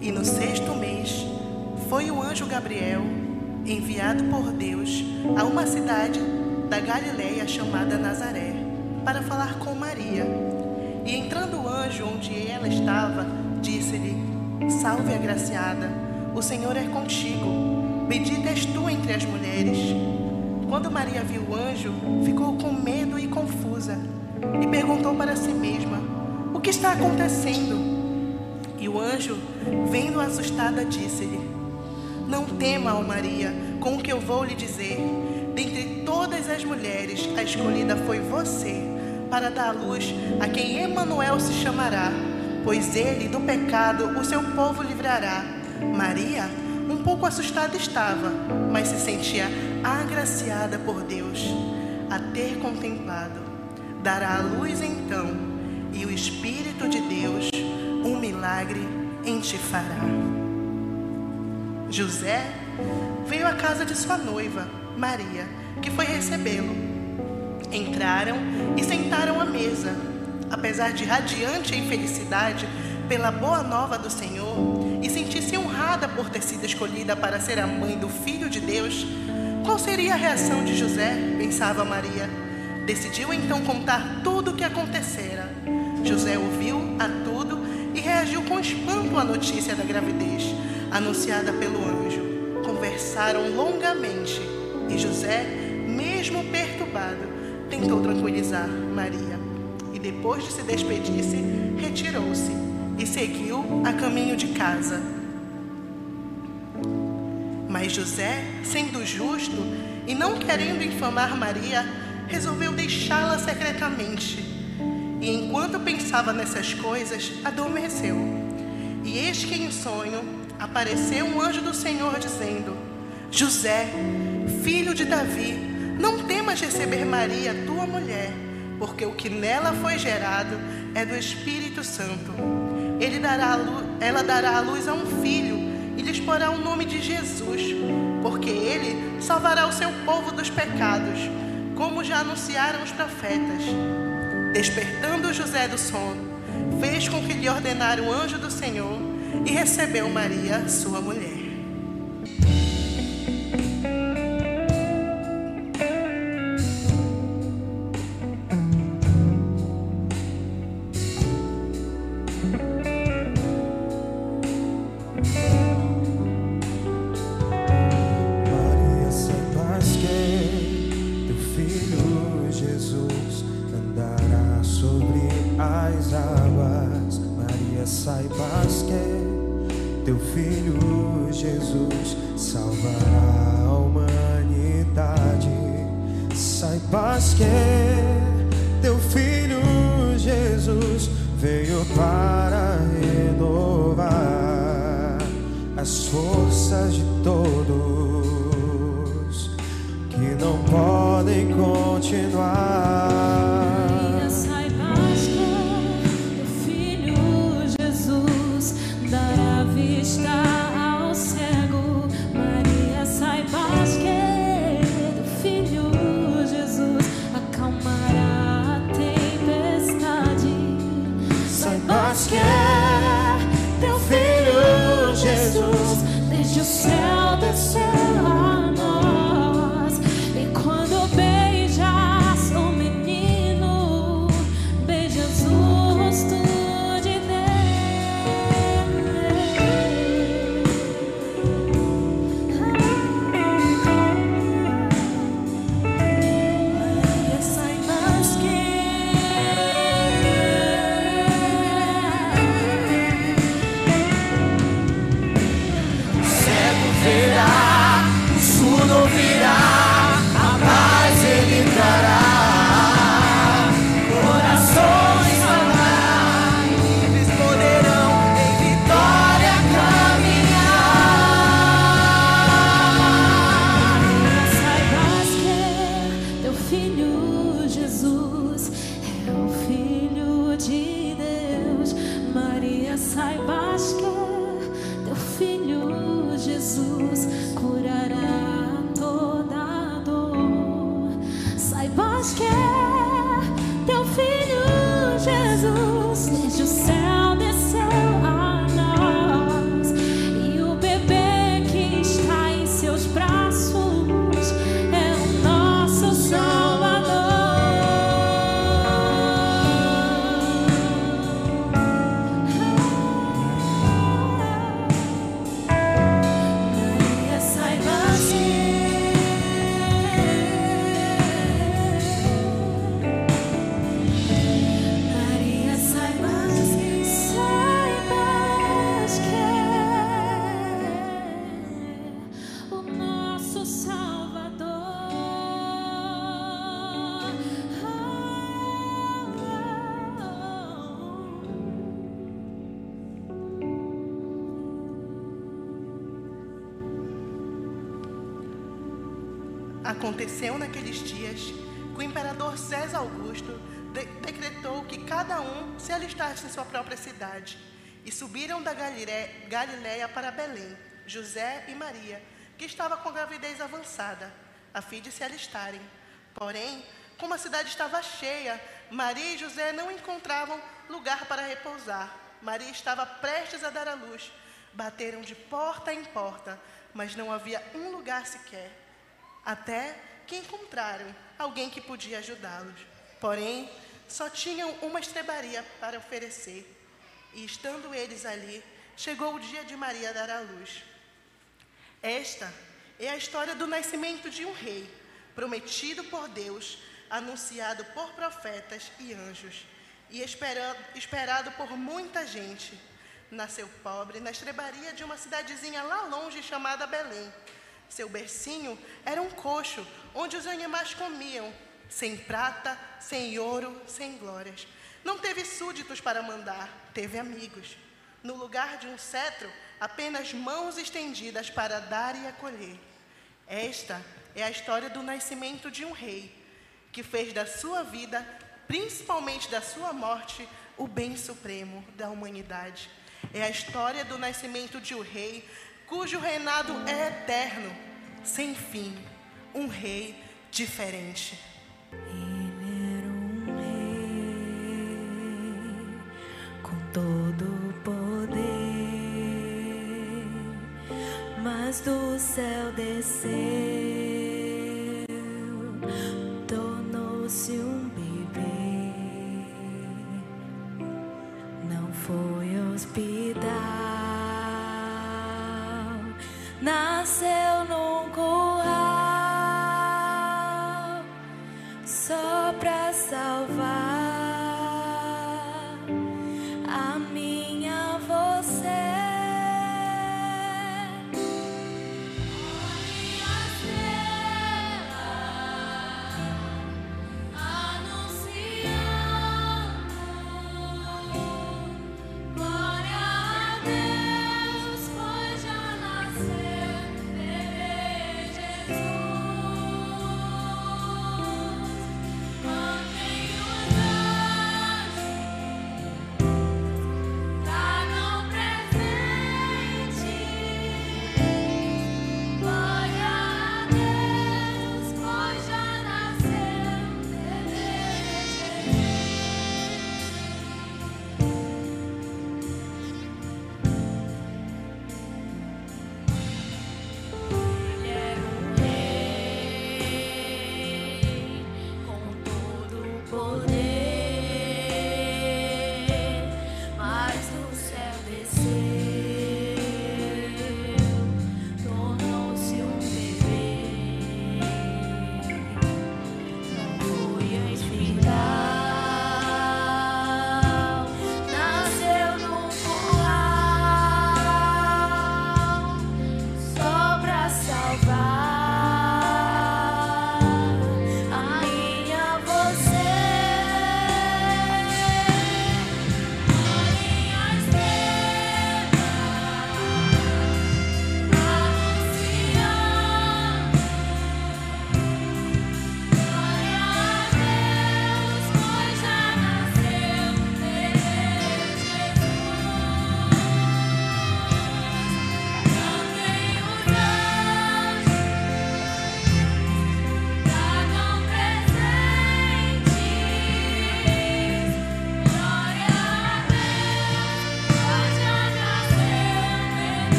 E no sexto mês foi o anjo Gabriel enviado por Deus a uma cidade da Galiléia chamada Nazaré para falar com Maria. E entrando o anjo onde ela estava, disse-lhe: Salve, agraciada, o Senhor é contigo. Bendita és tu entre as mulheres. Quando Maria viu o anjo, ficou com medo e confusa e perguntou para si mesma: O que está acontecendo? E o anjo, vendo assustada, disse-lhe: Não tema, ó Maria, com o que eu vou lhe dizer. Dentre todas as mulheres, a escolhida foi você para dar à luz a quem Emanuel se chamará, pois ele do pecado o seu povo livrará. Maria, um pouco assustada estava, mas se sentia agraciada por Deus a ter contemplado. Dará à luz então, e o Espírito de Deus um milagre em ti fará. José veio à casa de sua noiva, Maria, que foi recebê-lo. Entraram e sentaram à mesa. Apesar de radiante em felicidade pela boa nova do Senhor e sentir-se honrada por ter sido escolhida para ser a mãe do Filho de Deus, qual seria a reação de José? pensava Maria. Decidiu então contar tudo o que acontecera. José ouviu a tudo reagiu com espanto à notícia da gravidez anunciada pelo anjo. Conversaram longamente e José, mesmo perturbado, tentou tranquilizar Maria e depois de se despedir-se, retirou-se e seguiu a caminho de casa. Mas José, sendo justo e não querendo infamar Maria, resolveu deixá-la secretamente. E enquanto pensava nessas coisas, adormeceu. E eis que em sonho apareceu um anjo do Senhor dizendo: José, filho de Davi, não temas receber Maria, tua mulher, porque o que nela foi gerado é do Espírito Santo. Ele dará luz, ela dará a luz a um filho e lhes porá o nome de Jesus, porque ele salvará o seu povo dos pecados, como já anunciaram os profetas. Despertando José do sono, fez com que lhe ordenara o anjo do Senhor e recebeu Maria, sua mulher. Aconteceu naqueles dias que o imperador César Augusto de decretou que cada um se alistasse em sua própria cidade. E subiram da Galiléia para Belém, José e Maria, que estava com gravidez avançada, a fim de se alistarem. Porém, como a cidade estava cheia, Maria e José não encontravam lugar para repousar. Maria estava prestes a dar à luz. Bateram de porta em porta, mas não havia um lugar sequer até que encontraram alguém que podia ajudá-los. Porém, só tinham uma estrebaria para oferecer. E estando eles ali, chegou o dia de Maria dar à luz. Esta é a história do nascimento de um rei, prometido por Deus, anunciado por profetas e anjos, e esperado, esperado por muita gente. Nasceu pobre na estrebaria de uma cidadezinha lá longe chamada Belém seu bercinho era um coxo onde os animais comiam, sem prata, sem ouro, sem glórias. Não teve súditos para mandar, teve amigos. No lugar de um cetro, apenas mãos estendidas para dar e acolher. Esta é a história do nascimento de um rei, que fez da sua vida, principalmente da sua morte, o bem supremo da humanidade. É a história do nascimento de um rei cujo reinado é eterno, sem fim, um rei diferente. Ele era um rei com todo o poder, mas do céu desceu, tornou-se um bebê, não foi hospedado nasceu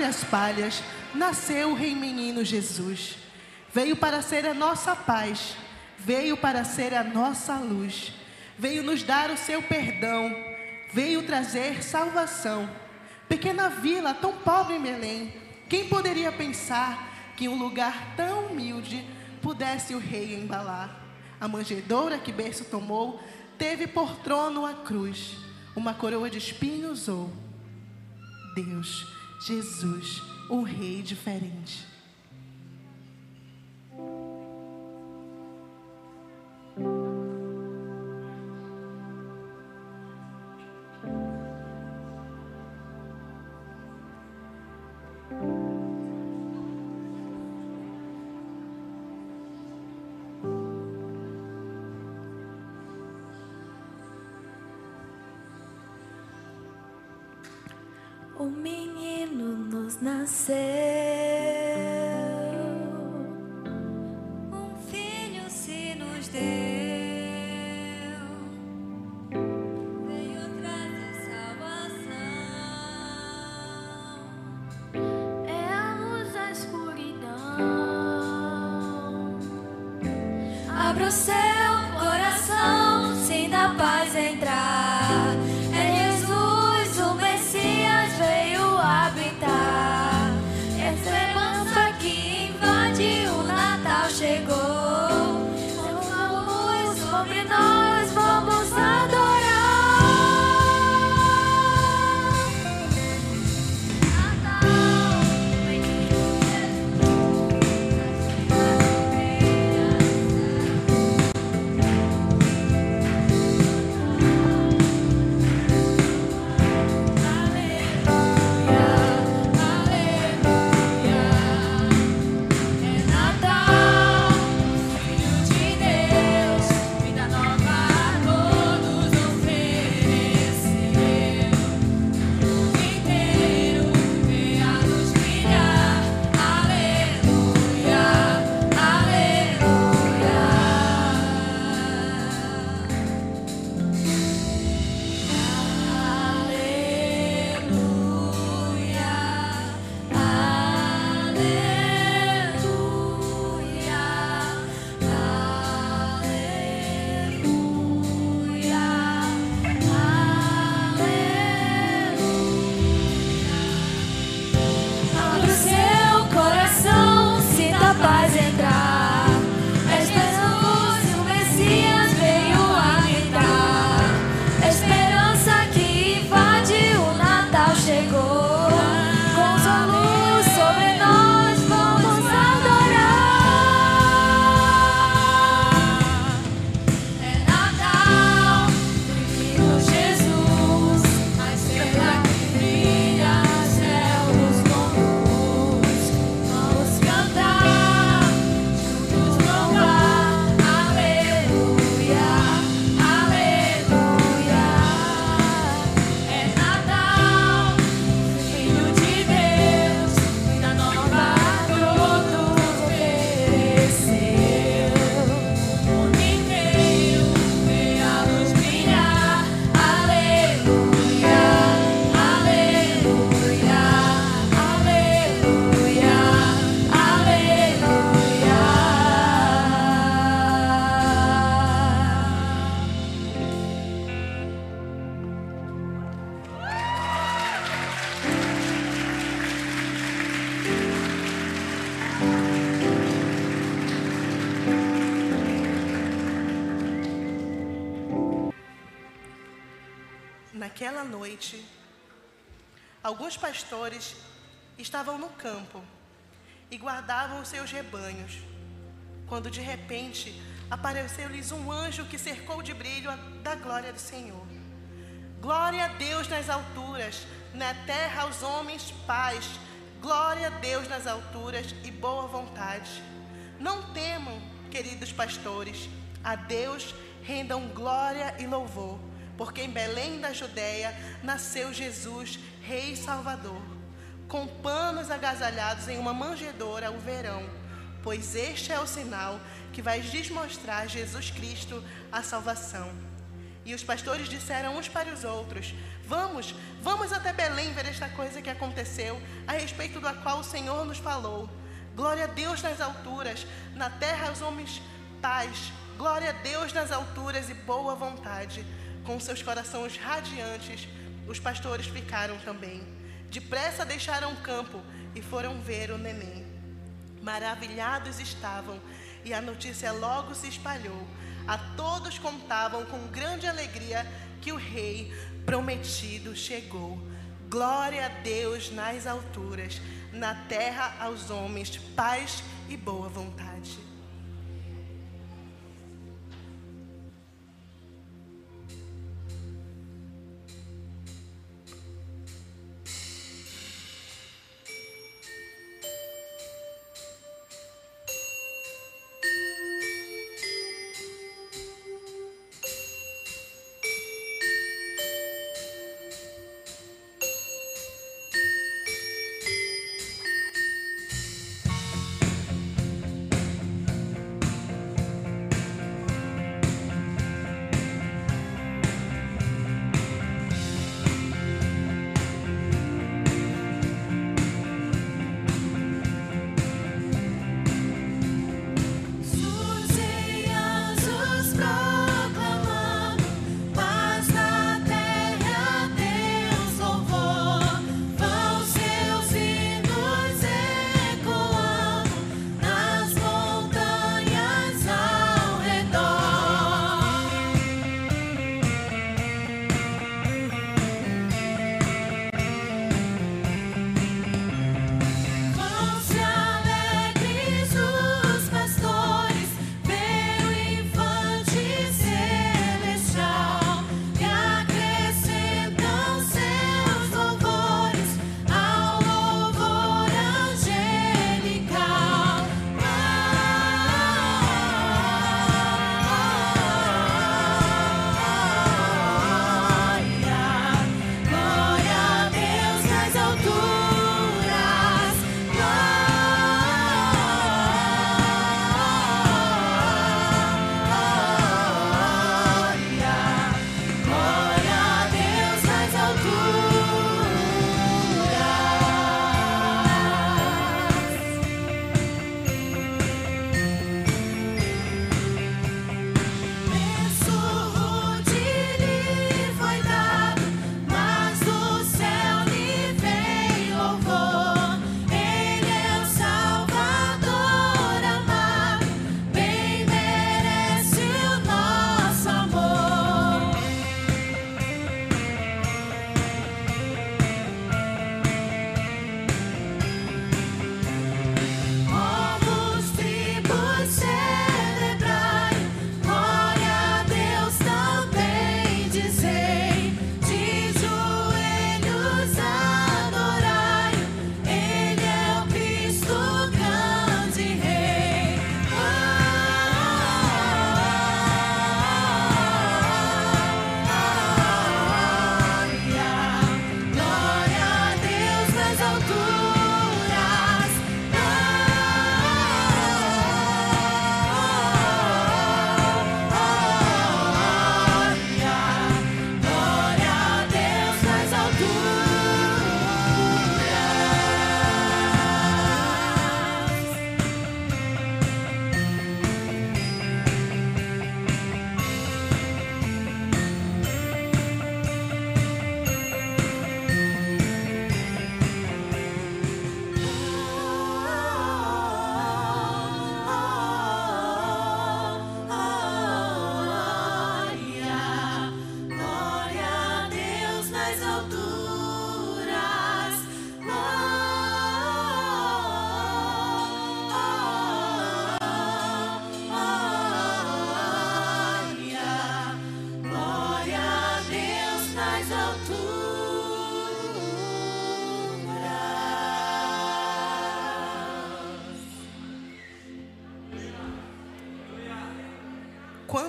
dentre as palhas, nasceu o Rei Menino Jesus. Veio para ser a nossa paz, veio para ser a nossa luz, veio nos dar o seu perdão, veio trazer salvação. Pequena vila tão pobre em Belém, quem poderia pensar que um lugar tão humilde pudesse o rei embalar? A manjedoura que berço tomou teve por trono a cruz, uma coroa de espinhos ou Deus, Jesus, um rei diferente. Noite, alguns pastores estavam no campo e guardavam os seus rebanhos, quando de repente apareceu-lhes um anjo que cercou de brilho a- da glória do Senhor. Glória a Deus nas alturas, na terra aos homens paz. Glória a Deus nas alturas e boa vontade. Não temam, queridos pastores, a Deus rendam glória e louvor, porque em Belém da Judéia nasceu Jesus, Rei Salvador, com panos agasalhados em uma manjedoura o verão, pois este é o sinal que vai desmostrar Jesus Cristo a salvação. E os pastores disseram uns para os outros: Vamos, vamos até Belém ver esta coisa que aconteceu, a respeito da qual o Senhor nos falou. Glória a Deus nas alturas, na terra aos homens paz. Glória a Deus nas alturas e boa vontade. Com seus corações radiantes, os pastores ficaram também. Depressa deixaram o campo e foram ver o neném. Maravilhados estavam, e a notícia logo se espalhou. A todos contavam com grande alegria que o rei prometido chegou. Glória a Deus nas alturas, na terra aos homens, paz e boa vontade.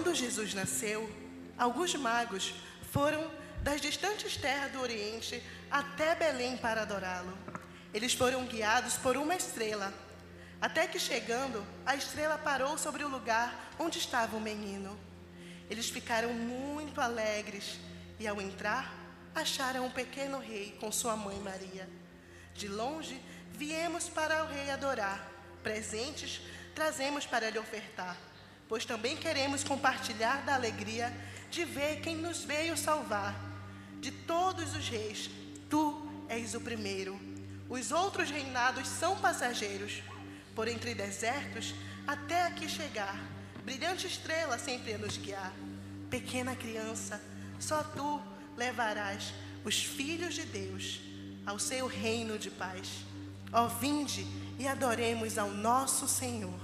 Quando Jesus nasceu, alguns magos foram das distantes terras do Oriente até Belém para adorá-lo. Eles foram guiados por uma estrela, até que chegando, a estrela parou sobre o lugar onde estava o menino. Eles ficaram muito alegres e, ao entrar, acharam um pequeno rei com sua mãe Maria. De longe, viemos para o rei adorar. Presentes trazemos para lhe ofertar, pois também queremos compartilhar da alegria de ver quem nos veio salvar. De todos os reis, tu és o primeiro. Os outros reinados são passageiros. Por entre desertos, até aqui chegar, brilhante estrela sempre a nos guiar. Pequena criança, só tu levarás os filhos de Deus ao seu reino de paz. Ó, vinde e adoremos ao nosso Senhor.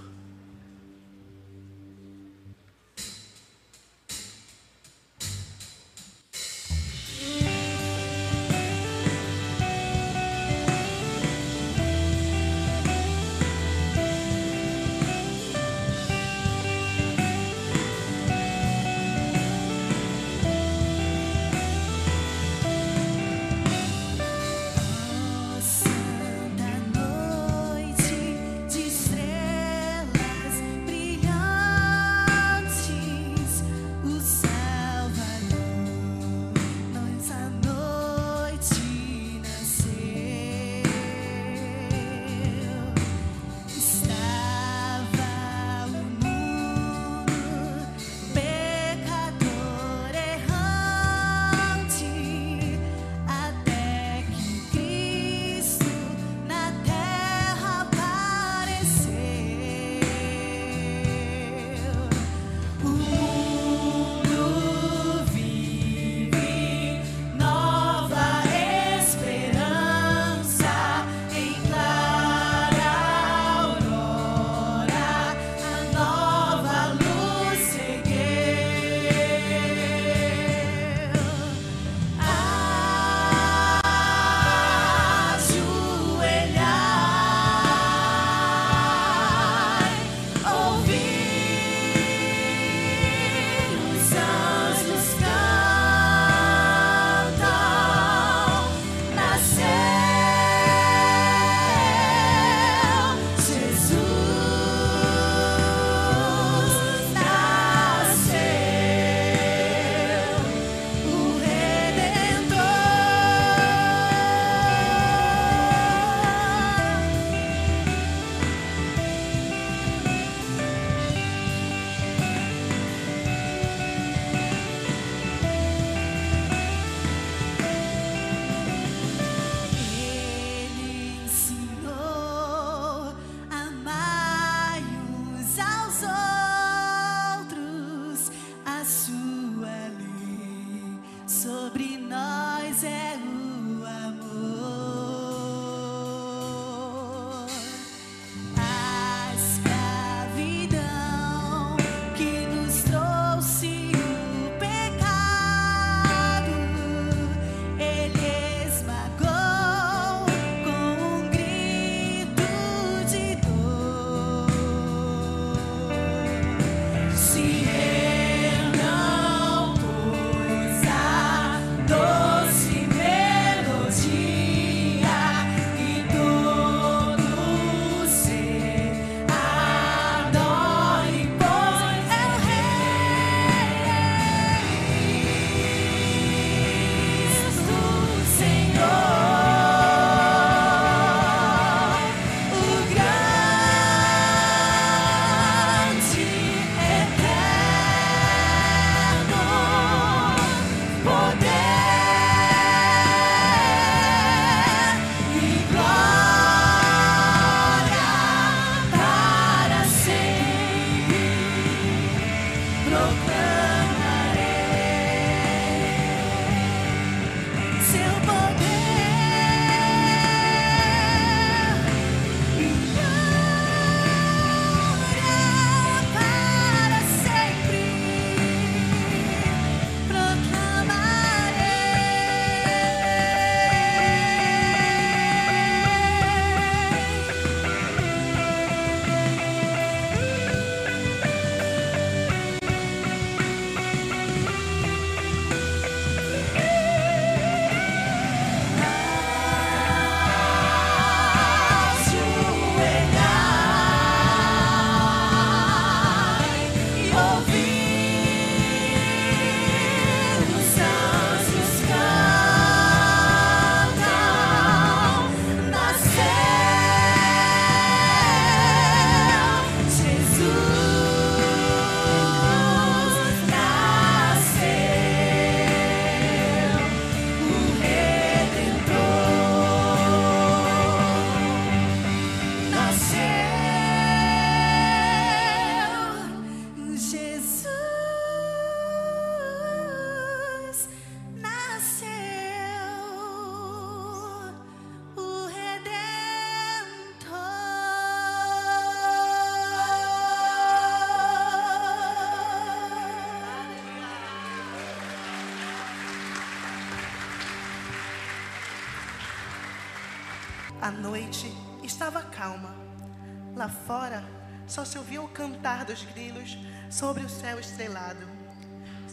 Cantar dos grilos sobre o céu estrelado.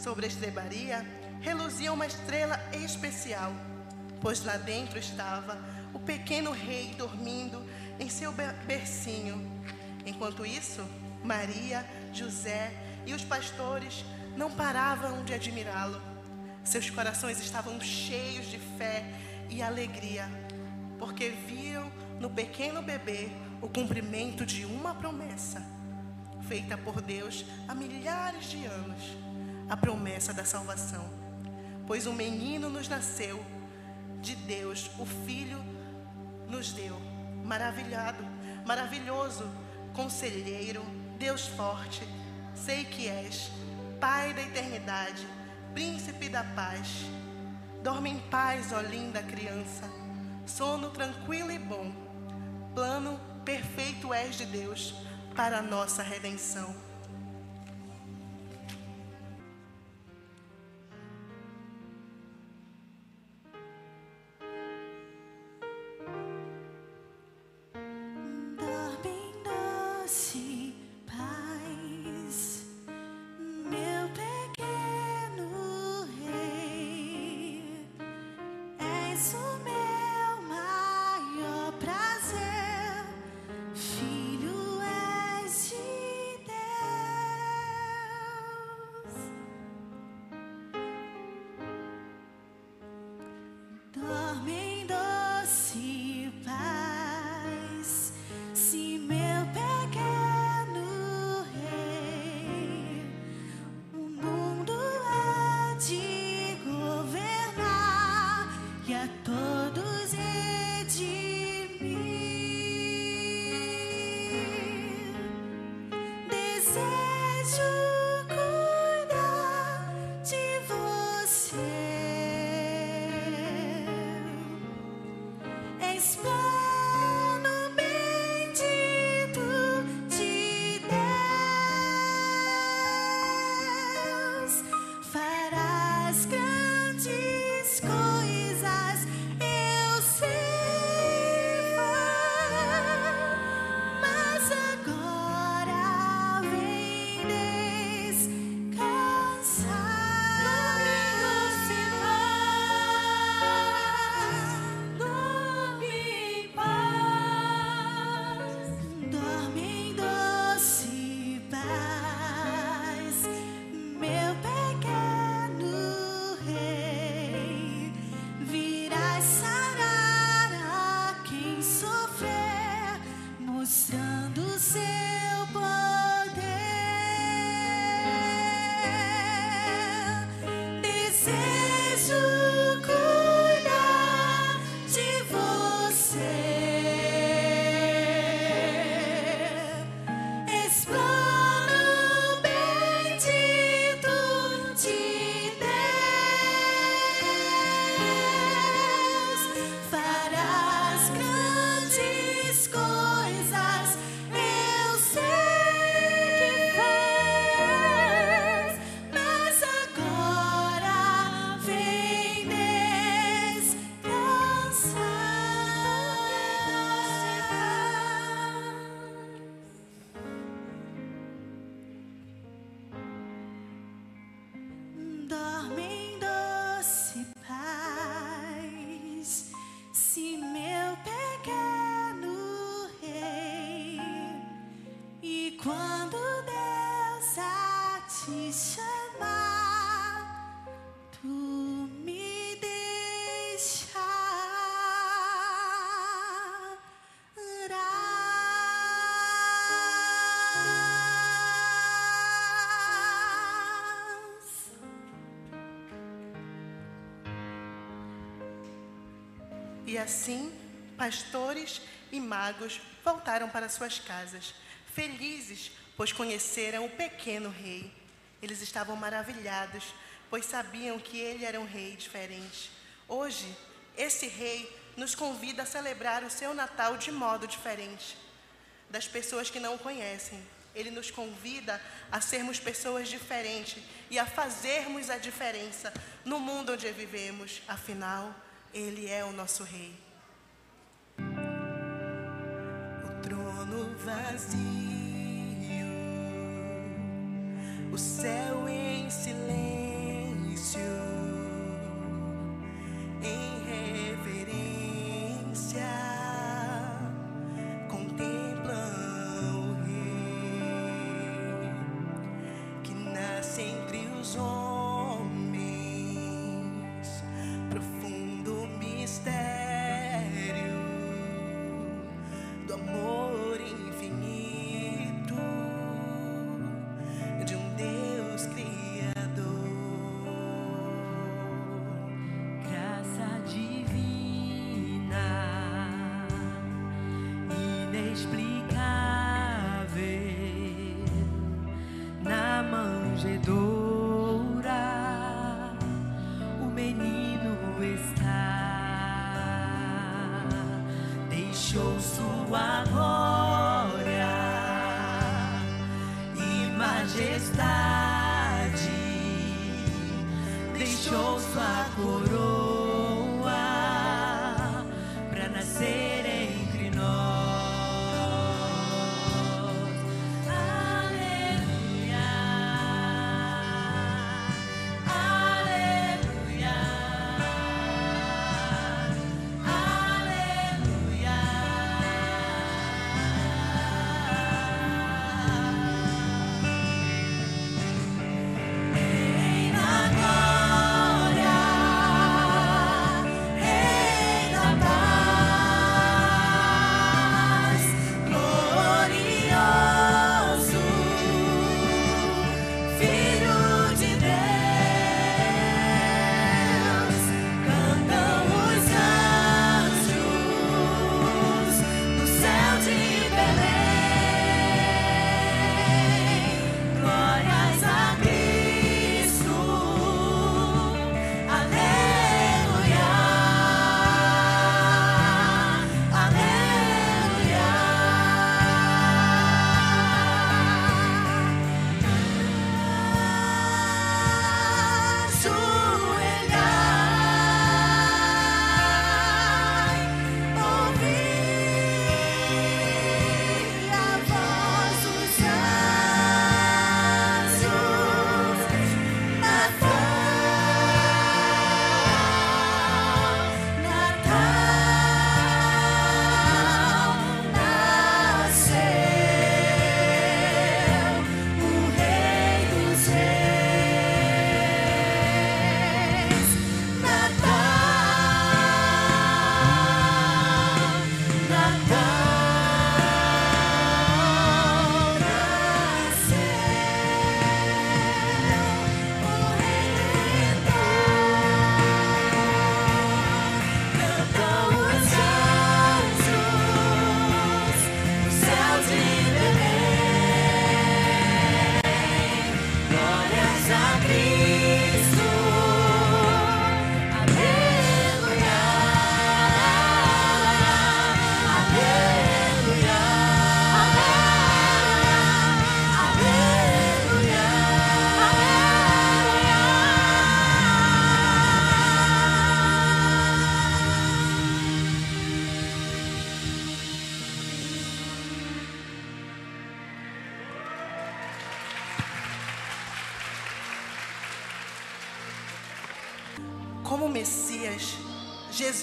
Sobre a estrebaria reluzia uma estrela especial, pois lá dentro estava o pequeno rei dormindo em seu bercinho. Enquanto isso, Maria, José e os pastores não paravam de admirá-lo. Seus corações estavam cheios de fé e alegria, porque viam no pequeno bebê o cumprimento de uma promessa feita por Deus há milhares de anos a promessa da salvação. Pois um menino nos nasceu, de Deus, o Filho nos deu. Maravilhado, maravilhoso, conselheiro, Deus forte, sei que és, Pai da eternidade, príncipe da paz. Dorme em paz, ó linda criança, sono tranquilo e bom. Plano perfeito és de Deus para a nossa redenção. Assim, pastores e magos voltaram para suas casas, felizes, pois conheceram o pequeno rei. Eles estavam maravilhados, pois sabiam que ele era um rei diferente. Hoje, esse rei nos convida a celebrar o seu Natal de modo diferente das pessoas que não o conhecem. Ele nos convida a sermos pessoas diferentes e a fazermos a diferença no mundo onde vivemos. Afinal, ele é o nosso Rei. O trono vazio, o céu.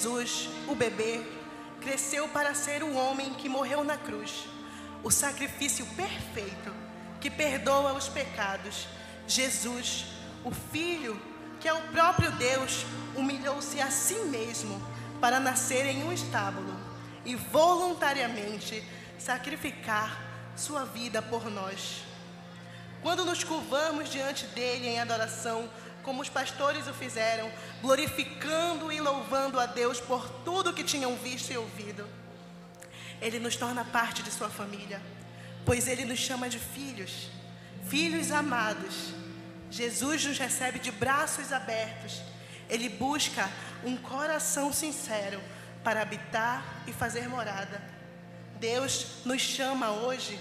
Jesus, o bebê, cresceu para ser o homem que morreu na cruz, o sacrifício perfeito que perdoa os pecados. Jesus, o Filho, que é o próprio Deus, humilhou-se a si mesmo para nascer em um estábulo e voluntariamente sacrificar sua vida por nós. Quando nos curvamos diante dele em adoração, como os pastores o fizeram, glorificando e louvando a Deus por tudo que tinham visto e ouvido, ele nos torna parte de sua família, pois ele nos chama de filhos, filhos amados. Jesus nos recebe de braços abertos. Ele busca um coração sincero para habitar e fazer morada. Deus nos chama hoje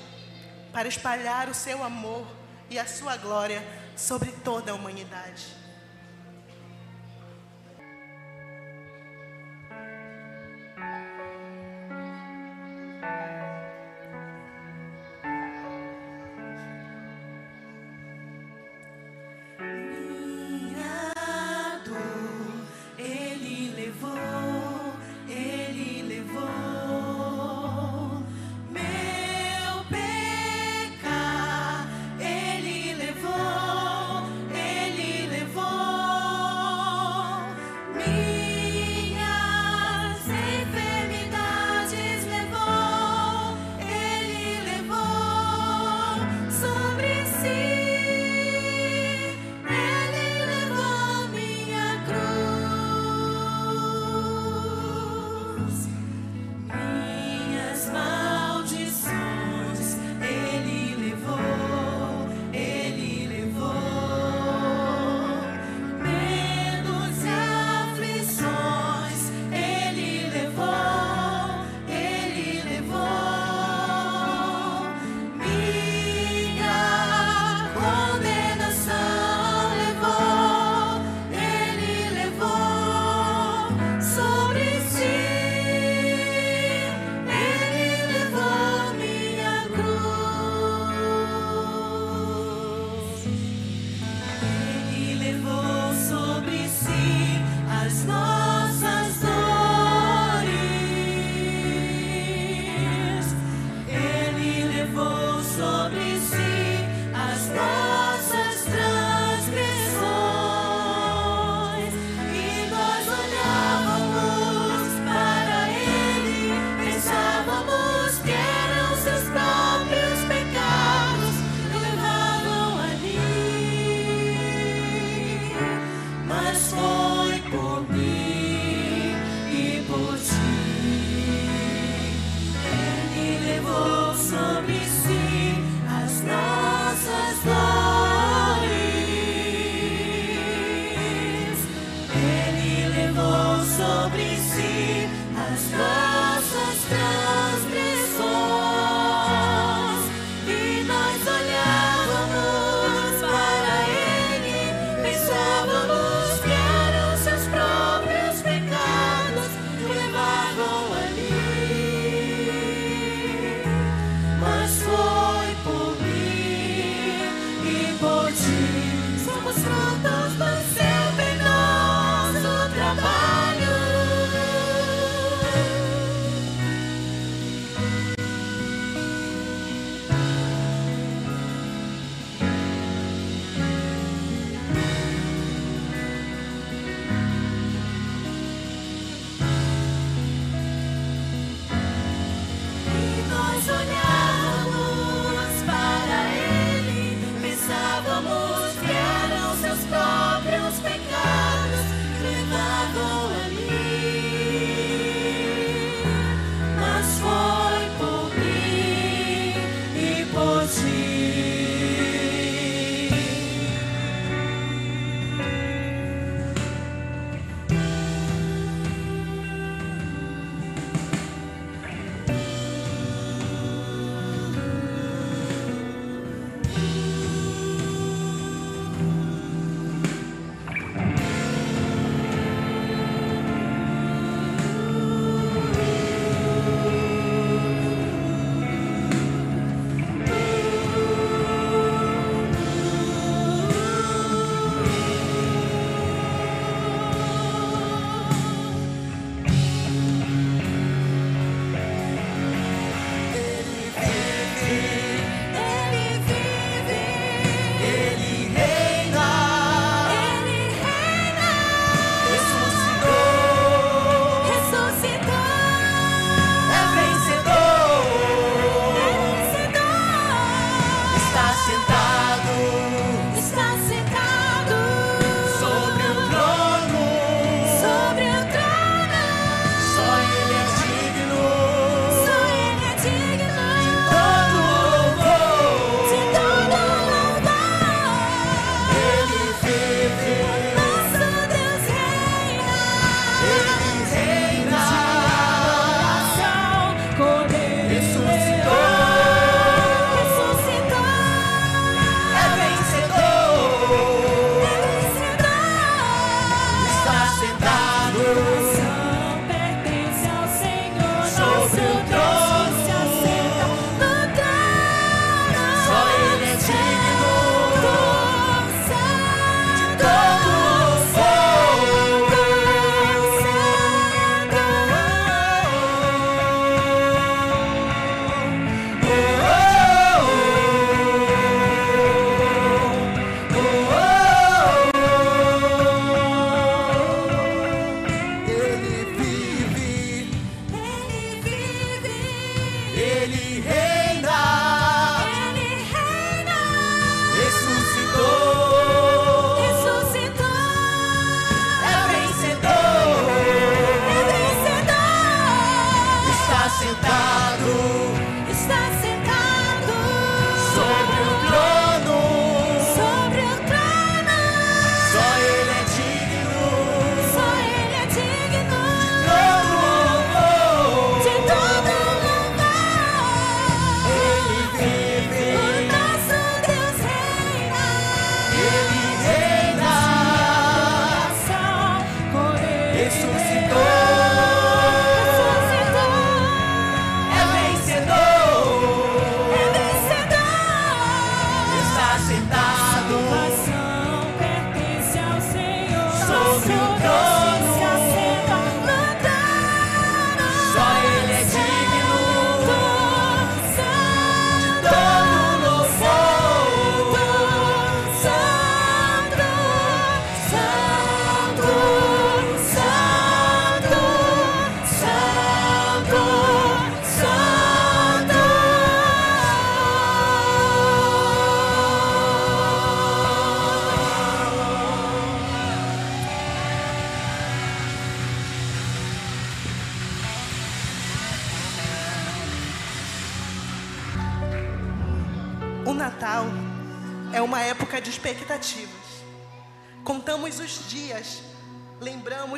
para espalhar o seu amor e a sua glória sobre toda a humanidade.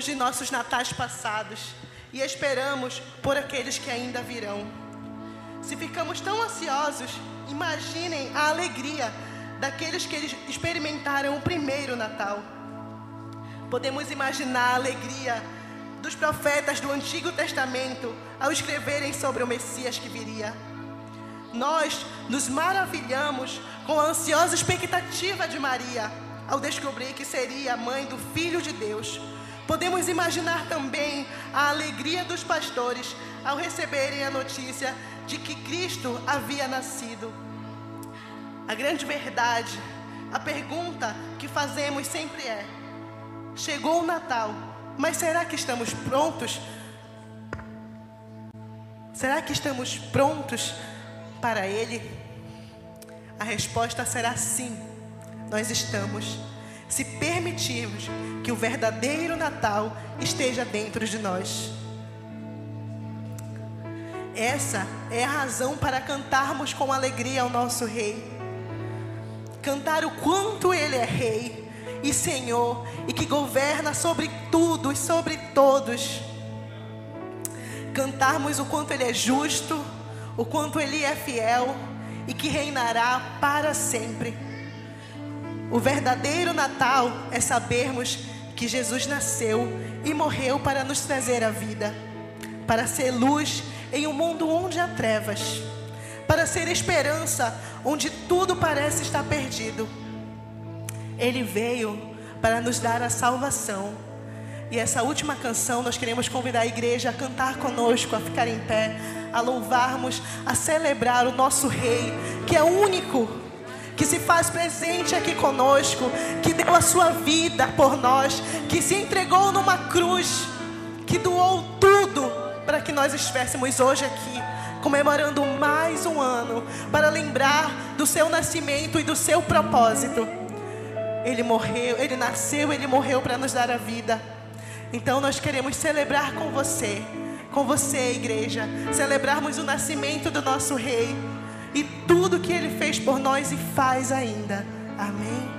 Lembramos de nossos natais passados e esperamos por aqueles que ainda virão. Se ficamos tão ansiosos, imaginem a alegria daqueles que experimentaram o primeiro Natal. Podemos imaginar a alegria dos profetas do Antigo Testamento ao escreverem sobre o Messias que viria. Nós nos maravilhamos com a ansiosa expectativa de Maria ao descobrir que seria a mãe do Filho de Deus. Podemos imaginar também a alegria dos pastores ao receberem a notícia de que Cristo havia nascido. A grande verdade, a pergunta que fazemos sempre é: chegou o Natal, mas será que estamos prontos? Será que estamos prontos para Ele? A resposta será sim, nós estamos. Se permitirmos que o verdadeiro Natal esteja dentro de nós. Essa é a razão para cantarmos com alegria ao nosso Rei. Cantar o quanto Ele é Rei e Senhor e que governa sobre tudo e sobre todos. Cantarmos o quanto Ele é justo, o quanto Ele é fiel e que reinará para sempre. O verdadeiro Natal é sabermos que Jesus nasceu e morreu para nos trazer a vida, para ser luz em um mundo onde há trevas, para ser esperança onde tudo parece estar perdido. Ele veio para nos dar a salvação. E essa última canção nós queremos convidar a igreja a cantar conosco, a ficar em pé, a louvarmos, a celebrar o nosso Rei, que é único, que se faz presente aqui conosco, que deu a sua vida por nós, que se entregou numa cruz, que doou tudo para que nós estivéssemos hoje aqui, comemorando mais um ano, para lembrar do seu nascimento e do seu propósito. Ele morreu, ele nasceu, ele morreu para nos dar a vida. Então nós queremos celebrar com você, com você, igreja, celebrarmos o nascimento do nosso rei e tudo que ele fez por nós e faz ainda. Amém.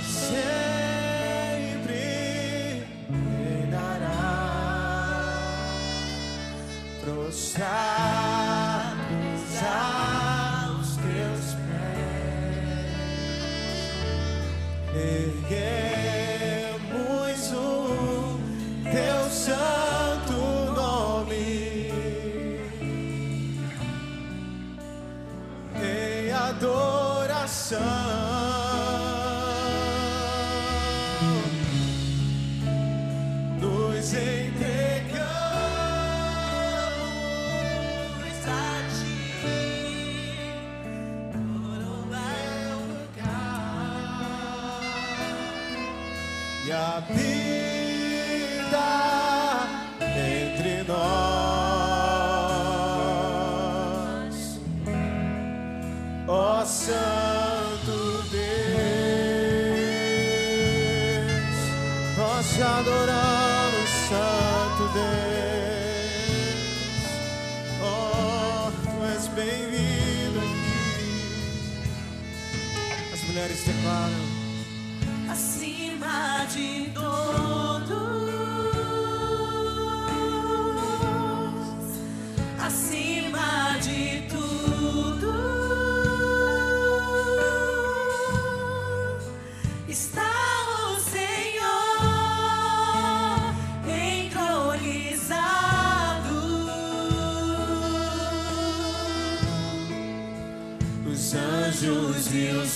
Para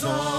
e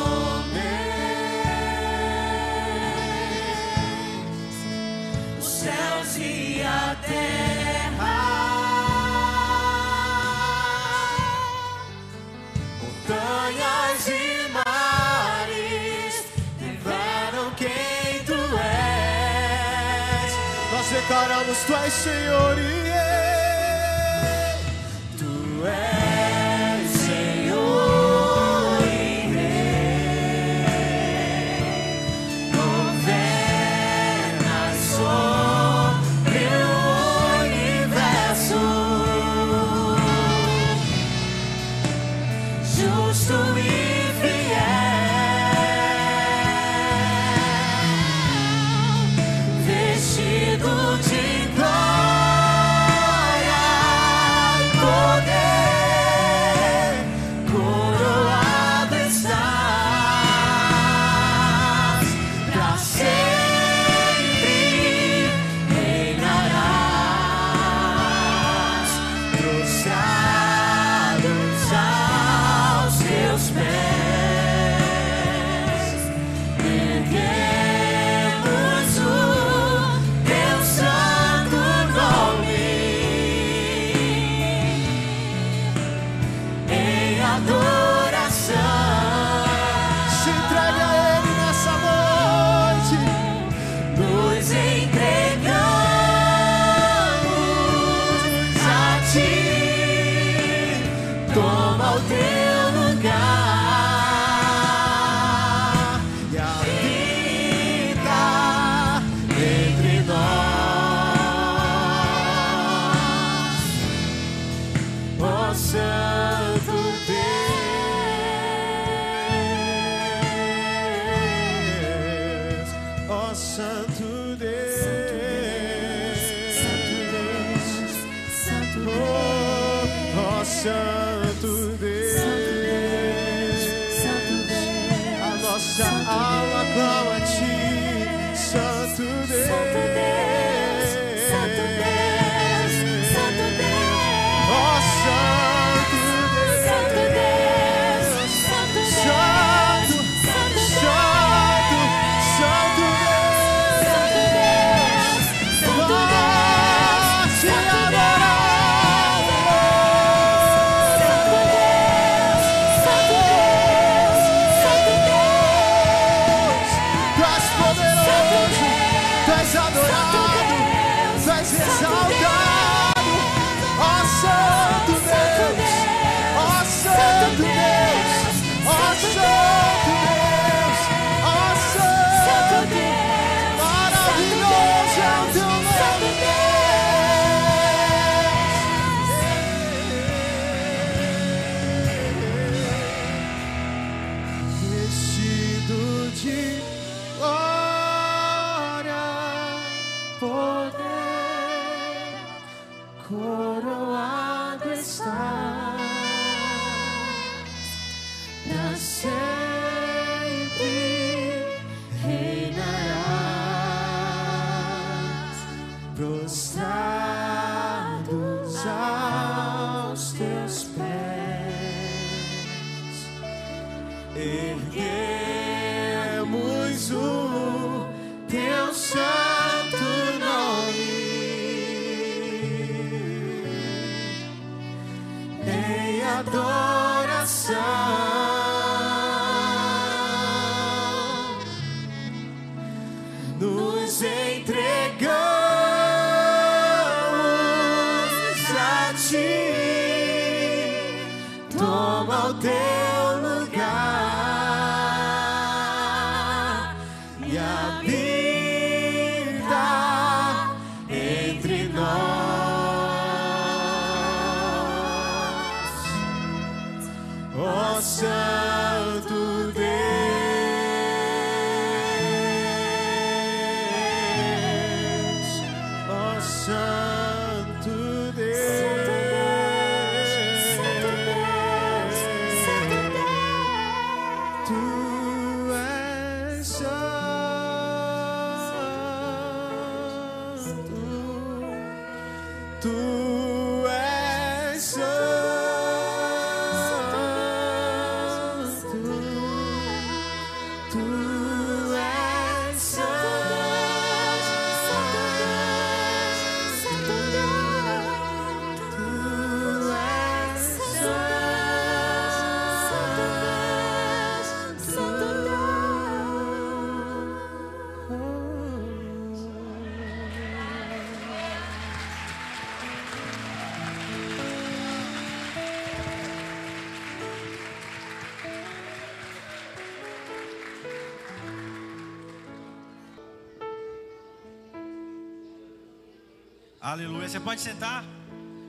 Aleluia. Você pode sentar?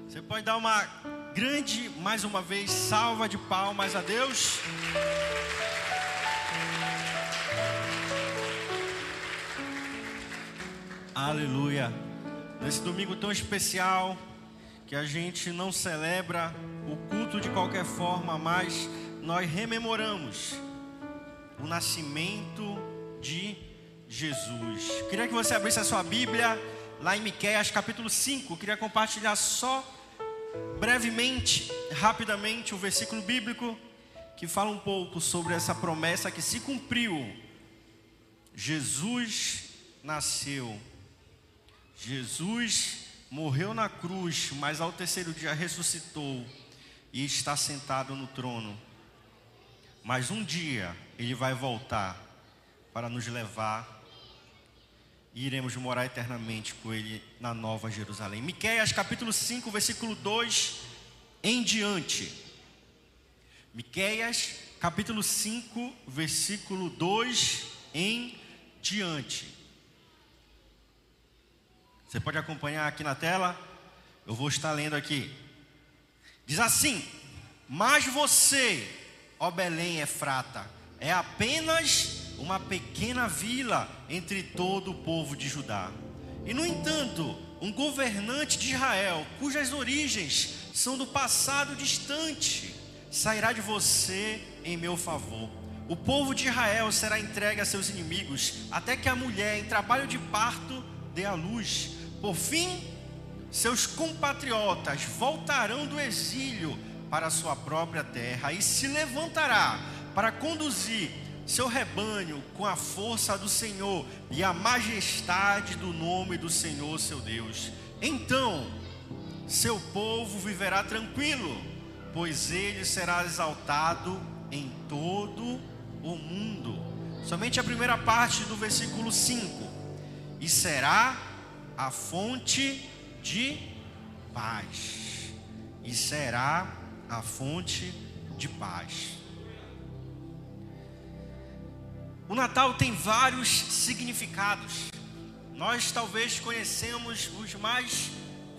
Você pode dar uma grande, mais uma vez, salva de palmas a Deus. Aleluia. Nesse domingo tão especial, que a gente não celebra o culto de qualquer forma, mas nós rememoramos o nascimento de Jesus. Queria que você abrisse a sua Bíblia lá em Miqueias capítulo 5. Queria compartilhar só brevemente, rapidamente, o versículo bíblico que fala um pouco sobre essa promessa que se cumpriu. Jesus nasceu. Jesus morreu na cruz, mas ao terceiro dia ressuscitou e está sentado no trono. Mas um dia ele vai voltar para nos levar e iremos morar eternamente com ele na Nova Jerusalém. Miqueias capítulo 5, versículo 2 em diante. Miqueias capítulo 5, versículo 2 em diante. Você pode acompanhar aqui na tela? Eu vou estar lendo aqui. Diz assim: Mas você, ó Belém Efrata, é apenas uma pequena vila entre todo o povo de Judá. E no entanto, um governante de Israel, cujas origens são do passado distante, sairá de você em meu favor. O povo de Israel será entregue a seus inimigos, até que a mulher em trabalho de parto dê à luz. Por fim, seus compatriotas voltarão do exílio para sua própria terra e se levantará para conduzir seu rebanho com a força do Senhor e a majestade do nome do Senhor seu Deus. Então, seu povo viverá tranquilo, pois ele será exaltado em todo o mundo. Somente a primeira parte do versículo 5. E será a fonte de paz. E será a fonte de paz. O Natal tem vários significados. Nós talvez conhecemos os mais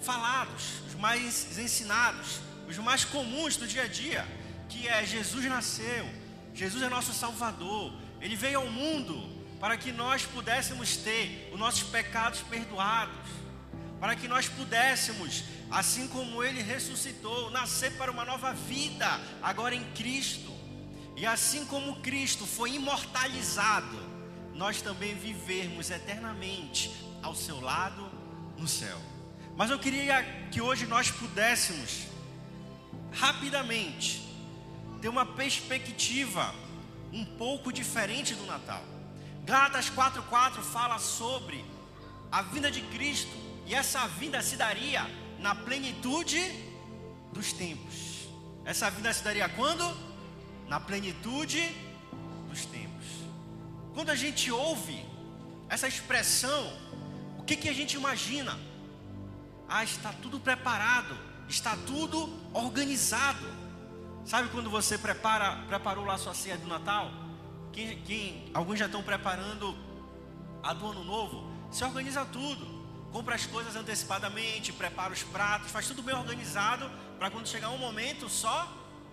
falados, os mais ensinados, os mais comuns do dia a dia, que é Jesus nasceu, Jesus é nosso Salvador, ele veio ao mundo para que nós pudéssemos ter os nossos pecados perdoados, para que nós pudéssemos, assim como ele ressuscitou, nascer para uma nova vida, agora em Cristo. E assim como Cristo foi imortalizado, nós também vivermos eternamente ao seu lado no céu. Mas eu queria que hoje nós pudéssemos rapidamente ter uma perspectiva um pouco diferente do Natal. Gálatas 4:4 fala sobre a vinda de Cristo e essa vinda se daria na plenitude dos tempos. Essa vinda se daria quando? Na plenitude dos tempos. Quando a gente ouve essa expressão, o que, que a gente imagina? Ah, está tudo preparado, está tudo organizado. Sabe quando você prepara, preparou lá sua ceia do Natal? Quem, quem, alguns já estão preparando a do ano novo. Se organiza tudo. Compra as coisas antecipadamente, prepara os pratos, faz tudo bem organizado para quando chegar um momento só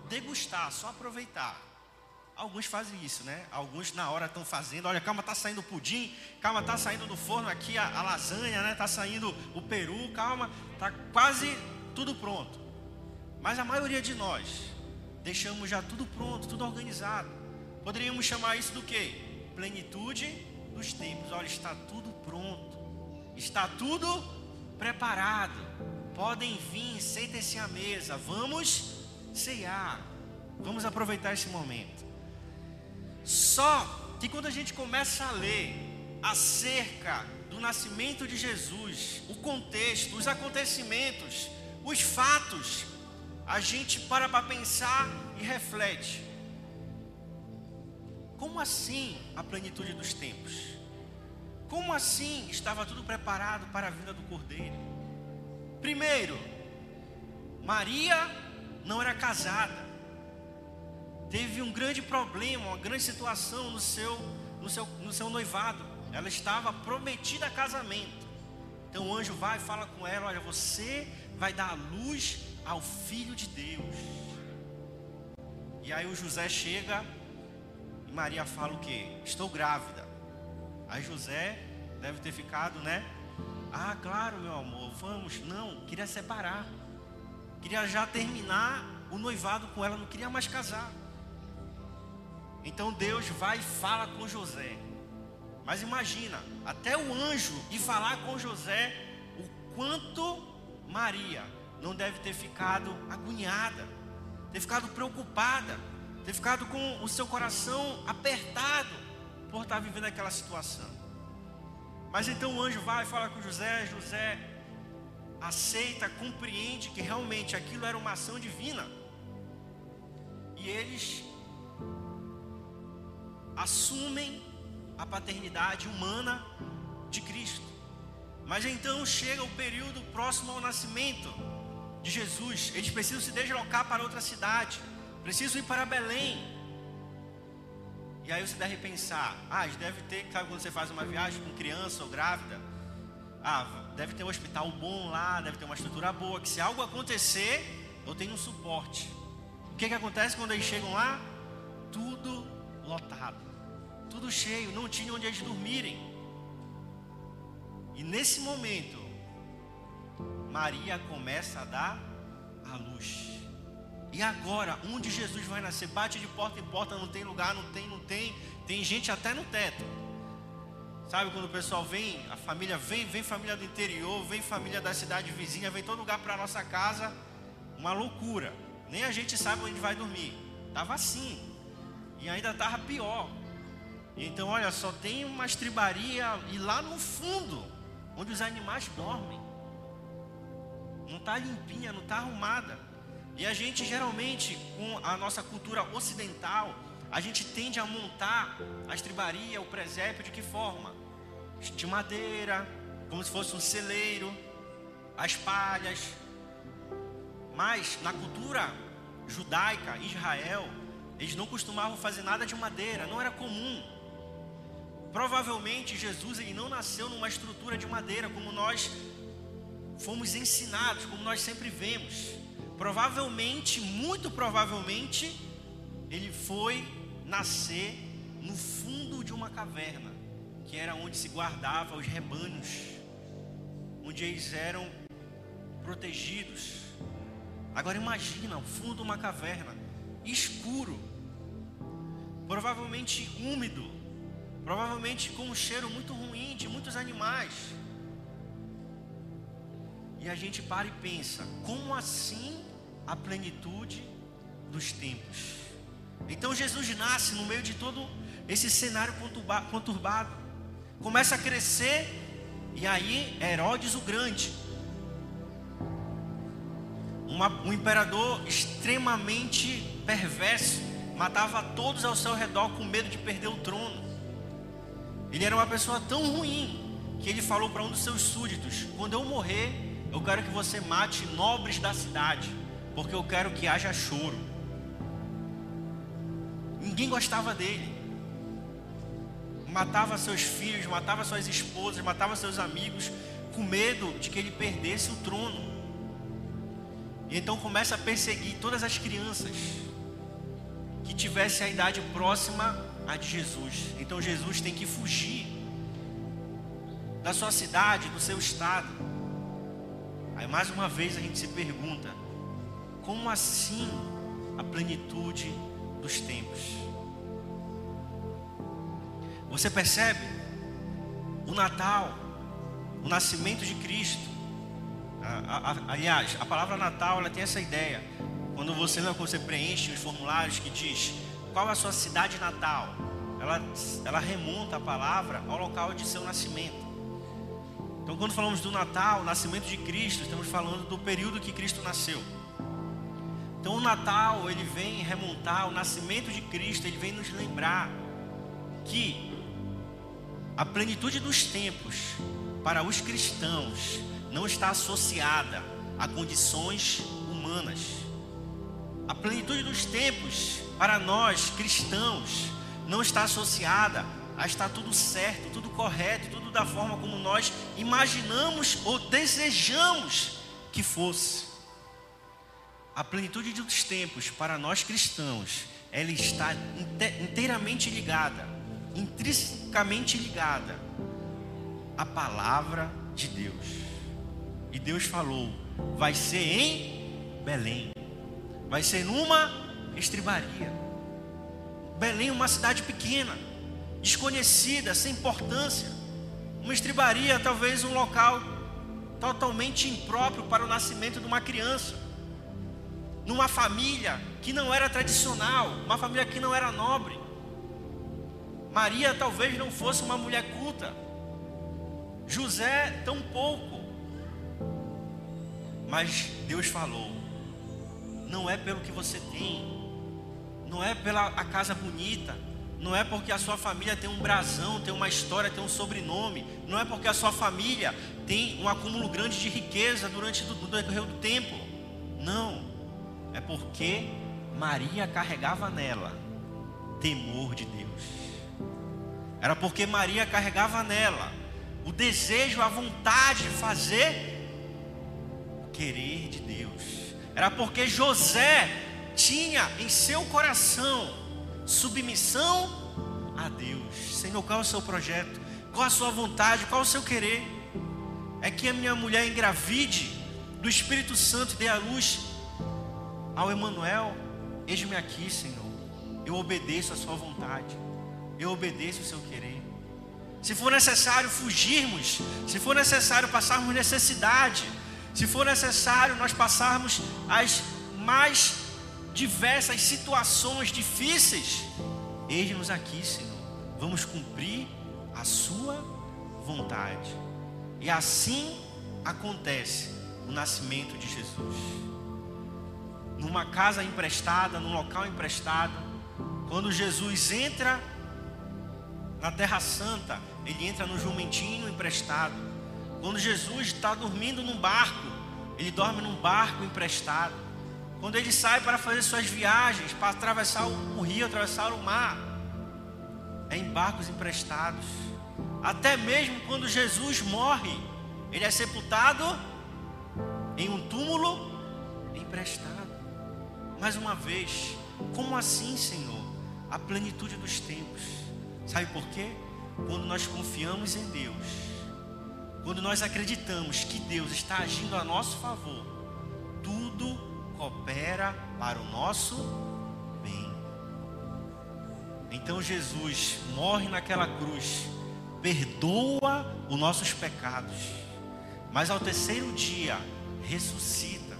degustar, só aproveitar. Alguns fazem isso, né? Alguns na hora estão fazendo. Olha, calma, tá saindo o pudim, calma, tá saindo do forno aqui a, a lasanha, né? Tá saindo o peru, calma, tá quase tudo pronto. Mas a maioria de nós deixamos já tudo pronto, tudo organizado. Poderíamos chamar isso do que? Plenitude dos tempos. Olha, está tudo pronto, está tudo preparado. Podem vir, sentem-se à mesa, vamos ceiar, vamos aproveitar esse momento. Só que quando a gente começa a ler acerca do nascimento de Jesus, o contexto, os acontecimentos, os fatos, a gente para para pensar e reflete. Como assim a plenitude dos tempos? Como assim estava tudo preparado para a vinda do Cordeiro? Primeiro, Maria não era casada. Teve um grande problema, uma grande situação no seu, no seu, no seu noivado. Ela estava prometida a casamento. Então o anjo vai e fala com ela: Olha, você vai dar luz ao Filho de Deus. E aí o José chega e Maria fala o que? Estou grávida. Aí José deve ter ficado, né? Ah, claro, meu amor, vamos. Não, queria separar. Queria já terminar o noivado com ela, não queria mais casar. Então Deus vai e fala com José. Mas imagina, até o anjo ir falar com José o quanto Maria não deve ter ficado agoniada, ter ficado preocupada, ter ficado com o seu coração apertado por estar vivendo aquela situação. Mas então o anjo vai e fala com José, José aceita, compreende que realmente aquilo era uma ação divina. E eles assumem a paternidade humana de Cristo. Mas então chega o período próximo ao nascimento de Jesus, eles precisam se deslocar para outra cidade, precisam ir para Belém. E aí você deve pensar, ah, deve ter, sabe quando você faz uma viagem com criança ou grávida? Ah, deve ter um hospital bom lá, deve ter uma estrutura boa, que se algo acontecer, eu tenho um suporte. O que, que acontece quando eles chegam lá? Tudo lotado, tudo cheio, não tinha onde eles dormirem. E nesse momento, Maria começa a dar a luz. E agora, onde Jesus vai nascer? Bate de porta em porta, não tem lugar, não tem, não tem. Tem gente até no teto. Sabe quando o pessoal vem, a família vem, vem família do interior, vem família da cidade vizinha, vem todo lugar para nossa casa, uma loucura. Nem a gente sabe onde vai dormir. Tava assim. E ainda tava pior. Então, olha, só tem uma estribaria e lá no fundo, onde os animais dormem não está limpinha, não está arrumada. E a gente geralmente, com a nossa cultura ocidental, a gente tende a montar a estribaria, o presépio de que forma? De madeira, como se fosse um celeiro, as palhas. Mas na cultura judaica, Israel, eles não costumavam fazer nada de madeira, não era comum. Provavelmente Jesus ele não nasceu numa estrutura de madeira como nós fomos ensinados, como nós sempre vemos. Provavelmente, muito provavelmente, ele foi nascer no fundo de uma caverna, que era onde se guardava os rebanhos, onde eles eram protegidos. Agora imagina o fundo de uma caverna, escuro, provavelmente úmido, provavelmente com um cheiro muito ruim de muitos animais. E a gente para e pensa: como assim a plenitude dos tempos? Então Jesus nasce no meio de todo esse cenário conturbado, começa a crescer, e aí Herodes o Grande, uma, um imperador extremamente perverso, matava todos ao seu redor com medo de perder o trono. Ele era uma pessoa tão ruim que ele falou para um dos seus súditos: Quando eu morrer, eu quero que você mate nobres da cidade, porque eu quero que haja choro. Ninguém gostava dele. Matava seus filhos, matava suas esposas, matava seus amigos, com medo de que ele perdesse o trono. E então começa a perseguir todas as crianças que tivessem a idade próxima à de Jesus. Então Jesus tem que fugir da sua cidade, do seu estado. Aí mais uma vez a gente se pergunta: como assim a plenitude dos tempos? Você percebe? O Natal, o nascimento de Cristo, aliás, a palavra Natal ela tem essa ideia. Quando você quando você preenche os formulários que diz qual é a sua cidade natal, ela, ela remonta a palavra ao local de seu nascimento. Então, quando falamos do Natal, nascimento de Cristo, estamos falando do período que Cristo nasceu. Então, o Natal ele vem remontar o nascimento de Cristo, ele vem nos lembrar que a plenitude dos tempos para os cristãos não está associada a condições humanas. A plenitude dos tempos, para nós cristãos, não está associada a estar tudo certo, tudo correto, tudo da forma como nós imaginamos ou desejamos que fosse. A plenitude dos tempos, para nós cristãos, ela está inteiramente ligada, intrinsecamente ligada à palavra de Deus. E Deus falou: vai ser em Belém, vai ser numa estribaria. Belém, uma cidade pequena, desconhecida, sem importância. Uma estribaria, talvez um local totalmente impróprio para o nascimento de uma criança. Numa família que não era tradicional, uma família que não era nobre. Maria talvez não fosse uma mulher culta. José, tão pouco. Mas Deus falou: não é pelo que você tem, não é pela a casa bonita, não é porque a sua família tem um brasão, tem uma história, tem um sobrenome, não é porque a sua família tem um acúmulo grande de riqueza durante o decorrer do tempo. Não, é porque Maria carregava nela temor de Deus. Era porque Maria carregava nela o desejo, a vontade de fazer querer de Deus. Era porque José tinha em seu coração submissão a Deus. Senhor, qual é o seu projeto? Qual a sua vontade? Qual é o seu querer? É que a minha mulher engravide do Espírito Santo e dê a luz ao Emanuel. Eis-me aqui, Senhor. Eu obedeço a sua vontade. Eu obedeço o seu querer. Se for necessário fugirmos, se for necessário passarmos necessidade, se for necessário nós passarmos as mais diversas situações difíceis, eis-nos aqui, Senhor. Vamos cumprir a Sua vontade. E assim acontece o nascimento de Jesus. Numa casa emprestada, num local emprestado, quando Jesus entra na Terra Santa, ele entra no jumentinho emprestado quando Jesus está dormindo num barco, ele dorme num barco emprestado. Quando ele sai para fazer suas viagens, para atravessar o rio, atravessar o mar, é em barcos emprestados. Até mesmo quando Jesus morre, ele é sepultado em um túmulo emprestado. Mais uma vez, como assim, Senhor? a plenitude dos tempos. Sabe por quê? Quando nós confiamos em Deus, quando nós acreditamos que Deus está agindo a nosso favor, tudo coopera para o nosso bem. Então Jesus morre naquela cruz, perdoa os nossos pecados, mas ao terceiro dia ressuscita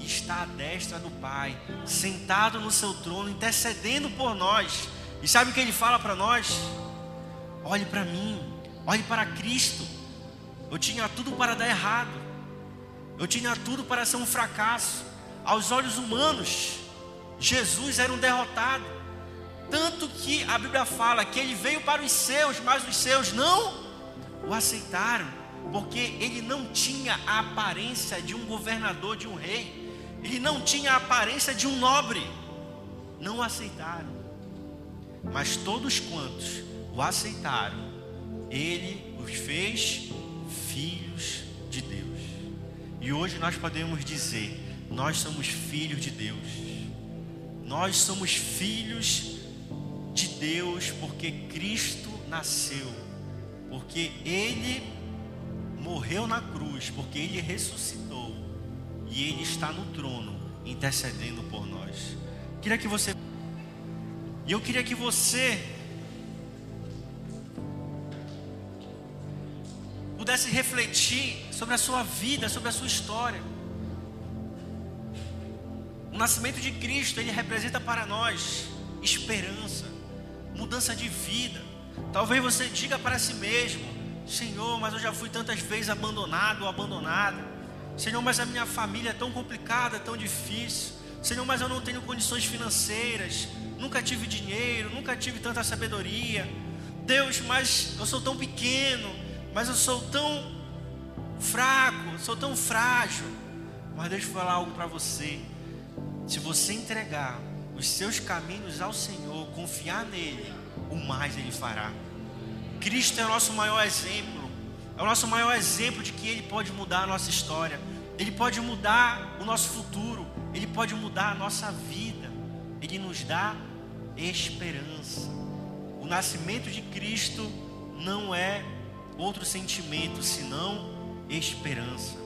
e está à destra do Pai, sentado no seu trono, intercedendo por nós. E sabe o que ele fala para nós? Olhe para mim, olhe para Cristo. Eu tinha tudo para dar errado. Eu tinha tudo para ser um fracasso. Aos olhos humanos, Jesus era um derrotado. Tanto que a Bíblia fala que ele veio para os seus, mas os seus não o aceitaram, porque ele não tinha a aparência de um governador, de um rei. Ele não tinha a aparência de um nobre. Não o aceitaram. Mas todos quantos o aceitaram, ele os fez filhos de Deus. E hoje nós podemos dizer: nós somos filhos de Deus. Nós somos filhos de Deus porque Cristo nasceu, porque Ele morreu na cruz, porque Ele ressuscitou e Ele está no trono intercedendo por nós. Queria que você e eu queria que você pudesse refletir sobre a sua vida, sobre a sua história. O nascimento de Cristo, ele representa para nós esperança, mudança de vida. Talvez você diga para si mesmo: Senhor, mas eu já fui tantas vezes abandonado ou abandonada. Senhor, mas a minha família é tão complicada, tão difícil. Senhor, mas eu não tenho condições financeiras. Nunca tive dinheiro, nunca tive tanta sabedoria. Deus, mas eu sou tão pequeno mas eu sou tão fraco, sou tão frágil. Mas deixa eu falar algo para você. Se você entregar os seus caminhos ao Senhor, confiar nele, o mais ele fará. Cristo é o nosso maior exemplo. É o nosso maior exemplo de que ele pode mudar a nossa história. Ele pode mudar o nosso futuro. Ele pode mudar a nossa vida. Ele nos dá esperança. O nascimento de Cristo não é outro sentimento senão esperança.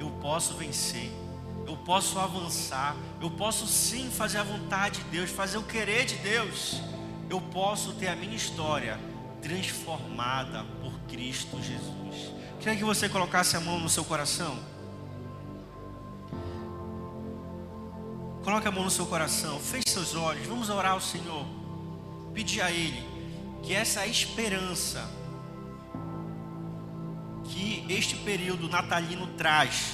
Eu posso vencer, eu posso avançar, eu posso sim fazer a vontade de Deus, fazer o querer de Deus. Eu posso ter a minha história transformada por Cristo Jesus. Queria que você colocasse a mão no seu coração. Coloque a mão no seu coração, feche seus olhos, vamos orar ao Senhor. Pedir a Ele que essa esperança que este período natalino traz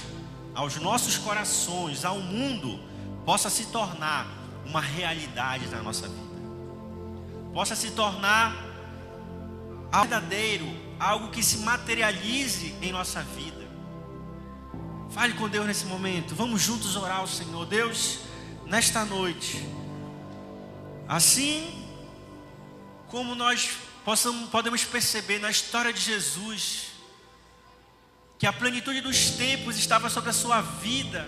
aos nossos corações, ao mundo, possa se tornar uma realidade na nossa vida, possa se tornar algo verdadeiro, algo que se materialize em nossa vida. Fale com Deus nesse momento, vamos juntos orar ao Senhor. Deus, nesta noite, assim como nós possamos, podemos perceber na história de Jesus, que a plenitude dos tempos estava sobre a sua vida,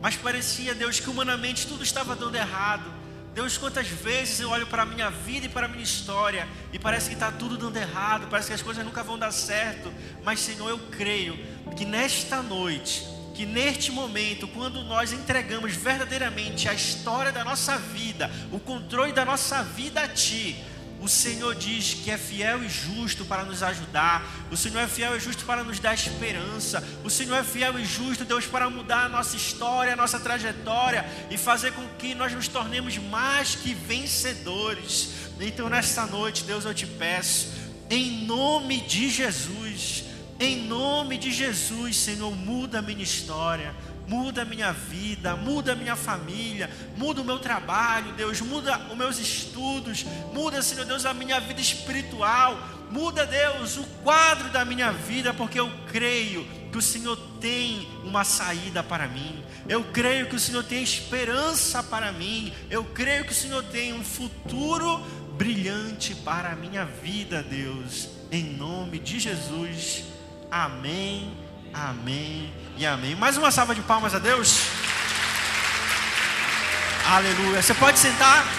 mas parecia, Deus, que humanamente tudo estava dando errado. Deus, quantas vezes eu olho para a minha vida e para a minha história e parece que está tudo dando errado, parece que as coisas nunca vão dar certo, mas Senhor, eu creio que nesta noite, que neste momento, quando nós entregamos verdadeiramente a história da nossa vida, o controle da nossa vida a Ti, o Senhor diz que é fiel e justo para nos ajudar. O Senhor é fiel e justo para nos dar esperança. O Senhor é fiel e justo, Deus, para mudar a nossa história, a nossa trajetória e fazer com que nós nos tornemos mais que vencedores. Então, nesta noite, Deus, eu te peço, em nome de Jesus, em nome de Jesus, Senhor, muda a minha história muda a minha vida, muda a minha família, muda o meu trabalho, Deus, muda os meus estudos, muda, Senhor Deus, a minha vida espiritual, muda, Deus, o quadro da minha vida, porque eu creio que o Senhor tem uma saída para mim, eu creio que o Senhor tem esperança para mim, eu creio que o Senhor tem um futuro brilhante para a minha vida, Deus, em nome de Jesus, amém, amém e amém. Mais uma salva de palmas a Deus. Aleluia. Você pode sentar.